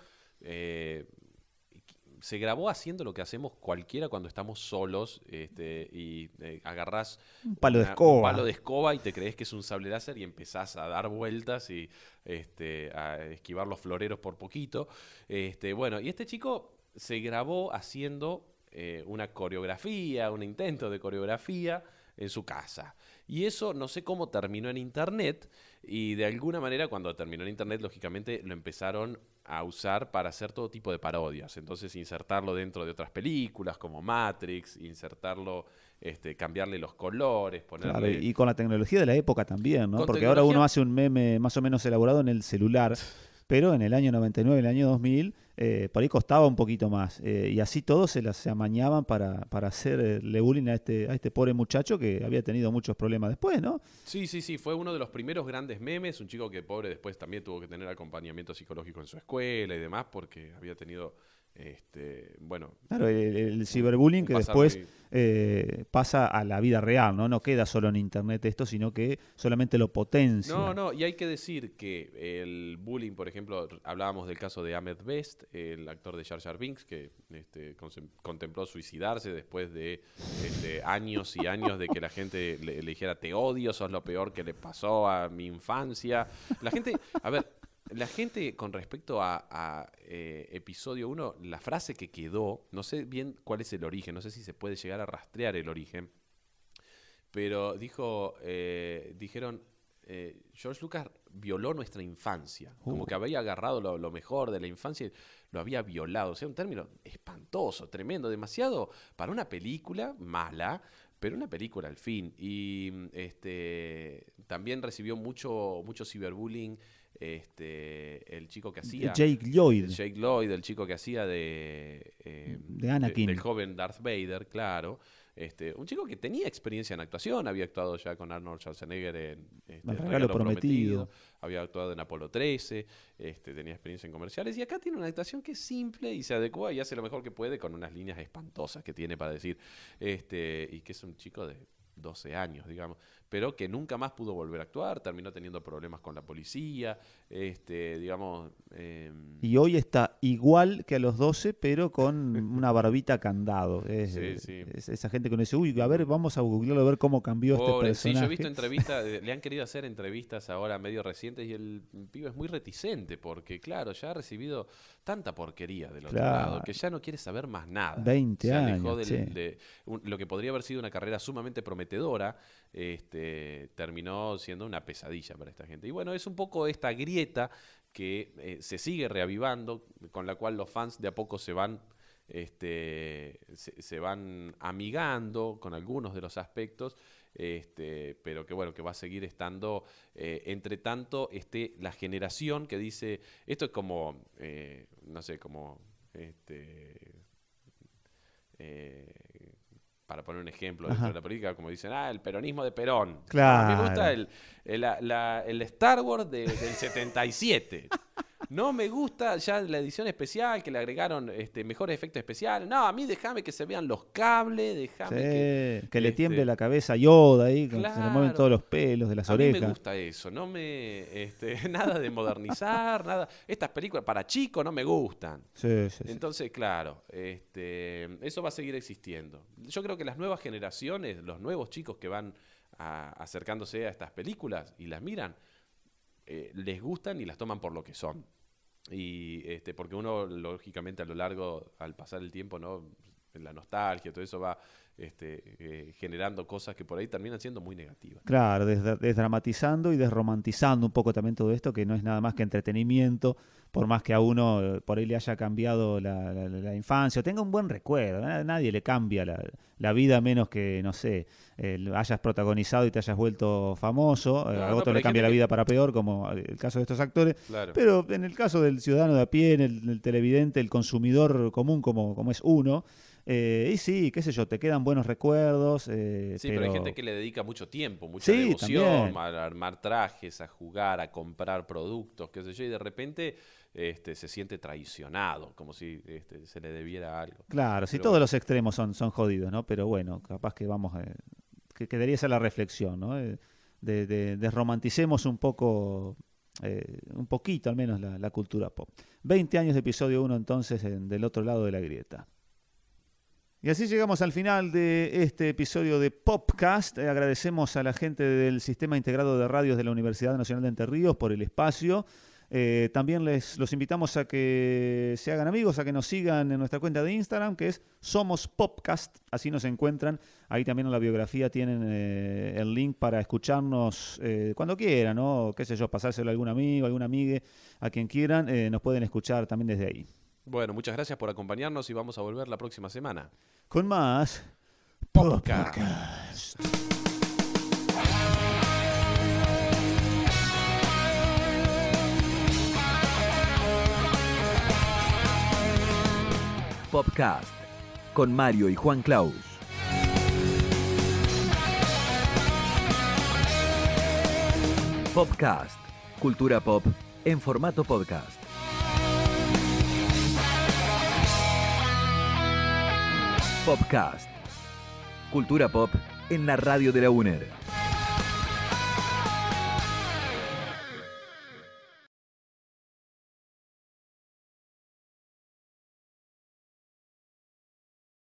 se grabó haciendo lo que hacemos cualquiera cuando estamos solos este, y eh, agarrás Un palo de una- escoba. un palo de escoba y te crees que es un sable láser y empezás a dar vueltas y este, a esquivar los floreros por poquito. Este, bueno, y este chico se grabó haciendo eh, una coreografía, un intento de coreografía en su casa. Y eso no sé cómo terminó en internet y de alguna manera cuando terminó en internet lógicamente lo empezaron a usar para hacer todo tipo de parodias. Entonces insertarlo dentro de otras películas como Matrix, insertarlo, este, cambiarle los colores, ponerle... Claro, y con la tecnología de la época también, ¿no? Porque ahora uno hace un meme más o menos elaborado en el celular, pero en el año 99, en el año 2000, eh, por ahí costaba un poquito más. eh, y así todos se las amañaban para, para hacerle bullying a este, a este pobre muchacho que había tenido muchos problemas después, ¿no? Sí, sí, sí, fue uno de los primeros grandes memes, un chico que pobre después también tuvo que tener acompañamiento psicológico en su escuela y demás porque había tenido, este, bueno... Claro, el, el ciberbullying que después muy- eh, pasa a la vida real, ¿no? No queda solo en internet esto, sino que solamente lo potencia. No, no, y hay que decir que el bullying, por ejemplo, hablábamos del caso de Ahmed Best, el actor de Jar Jar Binks, que este, contempló suicidarse después de este, años y años de que la gente le, le dijera te odio, sos lo peor que le pasó a mi infancia. La gente, a ver, la gente con respecto a, a, eh, episodio 1, la frase que quedó, no sé bien cuál es el origen, no sé si se puede llegar a rastrear el origen, pero dijo, eh, dijeron, eh, George Lucas violó nuestra infancia, como Uh. que había agarrado lo, lo mejor de la infancia y lo había violado. O sea, un término espantoso, tremendo, demasiado para una película mala, pero una película al fin. Y este también recibió mucho, mucho ciberbullying este, el chico que hacía. Jake Lloyd. Jake Lloyd, el chico que hacía de, eh, De Anakin. del joven Darth Vader, claro. Este, un chico que tenía experiencia en actuación, había actuado ya con Arnold Schwarzenegger en este, regalo prometido. había actuado en Apolo 13, este, tenía experiencia en comerciales y acá tiene una actuación que es simple y se adecua y hace lo mejor que puede con unas líneas espantosas que tiene para decir, este, y que es un chico de 12 años, digamos, pero que nunca más pudo volver a actuar, terminó teniendo problemas con la policía, este, digamos... em, Y hoy está igual que a los 12, pero con (laughs) una barbita candado. Es, Sí, sí. es esa gente que uno dice, uy, a ver, vamos a googlearlo a ver cómo cambió Pobre, este sí, personaje. yo he visto entrevistas, (laughs) eh, le han querido hacer entrevistas ahora medio recientes y el pibe es muy reticente porque, claro, ya ha recibido tanta porquería del otro Claro. lado que ya no quiere saber más nada. 20 Se alejó años, del- sí. de un- lo que podría haber sido una carrera sumamente prometedora, este, terminó siendo una pesadilla para esta gente. Y bueno, es un poco esta grieta que eh, se sigue reavivando, con la cual los fans de a poco se van este, se, van amigando con algunos de los aspectos, este, pero que bueno, que va a seguir estando, eh, entre tanto, esté la generación que dice, esto es como, eh, no sé, como, eh, para poner un ejemplo dentro Ajá. de la política, como dicen, ah, el peronismo de Perón. Claro. A mí me gusta el, el, la- la- el Star Wars de- del 77. No me gusta ya la edición especial que le agregaron este, mejores efectos especiales. No, a mí déjame que se vean los cables, Sí, déjame que... que le este, tiemble la cabeza a Yoda ahí, que se le mueven todos los pelos de las a mí me orejas. gusta eso, no me... Este, (laughs) nada de modernizar, (laughs) nada... Estas películas para chicos no me gustan. Sí, sí, sí. Entonces, claro, este, eso va a seguir existiendo. Yo creo que las nuevas generaciones, los nuevos chicos que van a- acercándose a estas películas y las miran, eh, les gustan y las toman por lo que son. Y este, porque uno, lógicamente, a lo largo, al pasar el tiempo, ¿no? la nostalgia, todo eso va este, eh, generando cosas que por ahí terminan siendo muy negativas. Claro, desdra- desdramatizando y desromantizando un poco también todo esto, que no es nada más que entretenimiento, por más que a uno eh, por ahí le haya cambiado la, la- la infancia, o tenga un buen recuerdo. A nadie le cambia la, la vida menos que, no sé, eh, hayas protagonizado y te hayas vuelto famoso. Eh, Claro, a otro le cambia la que- vida para peor, como el caso de estos actores. Claro. Pero en el caso del ciudadano de a pie, en el, el televidente, el consumidor común como, como es uno, eh, y sí, qué sé yo, te quedan buenos recuerdos. eh, Sí, pero, hay gente que le dedica mucho tiempo, mucha Sí, devoción a armar trajes, a jugar, a comprar productos, qué sé yo, y de repente este, se siente traicionado, como si este, se le debiera algo. Claro, si Pero todos bueno. los extremos son, son jodidos, ¿no? Pero bueno, capaz que vamos, eh, que, que debería ser la reflexión, ¿no? Eh, de, de- desromanticemos un poco, eh, un poquito al menos la, la cultura pop. 20 años de episodio 1 entonces en- del otro lado de la grieta. Y así llegamos al final de este episodio de Popcast. Eh, agradecemos a la gente del Sistema Integrado de Radios de la Universidad Nacional de Entre Ríos por el espacio. Eh, también les los invitamos a que se hagan amigos, a que nos sigan en nuestra cuenta de Instagram, que es Somos Popcast. Así nos encuentran. Ahí también en la biografía tienen eh, el link para escucharnos cuando quieran, ¿no? Qué sé yo, pasárselo a algún amigo, algún amigue, a quien quieran. nos pueden escuchar también desde ahí. Bueno, muchas gracias por acompañarnos y vamos a volver la próxima semana. Con más Podcast. Popcast con Mario y Juan Claus. Popcast, cultura pop en formato podcast. Popcast, cultura pop en la radio de la UNER.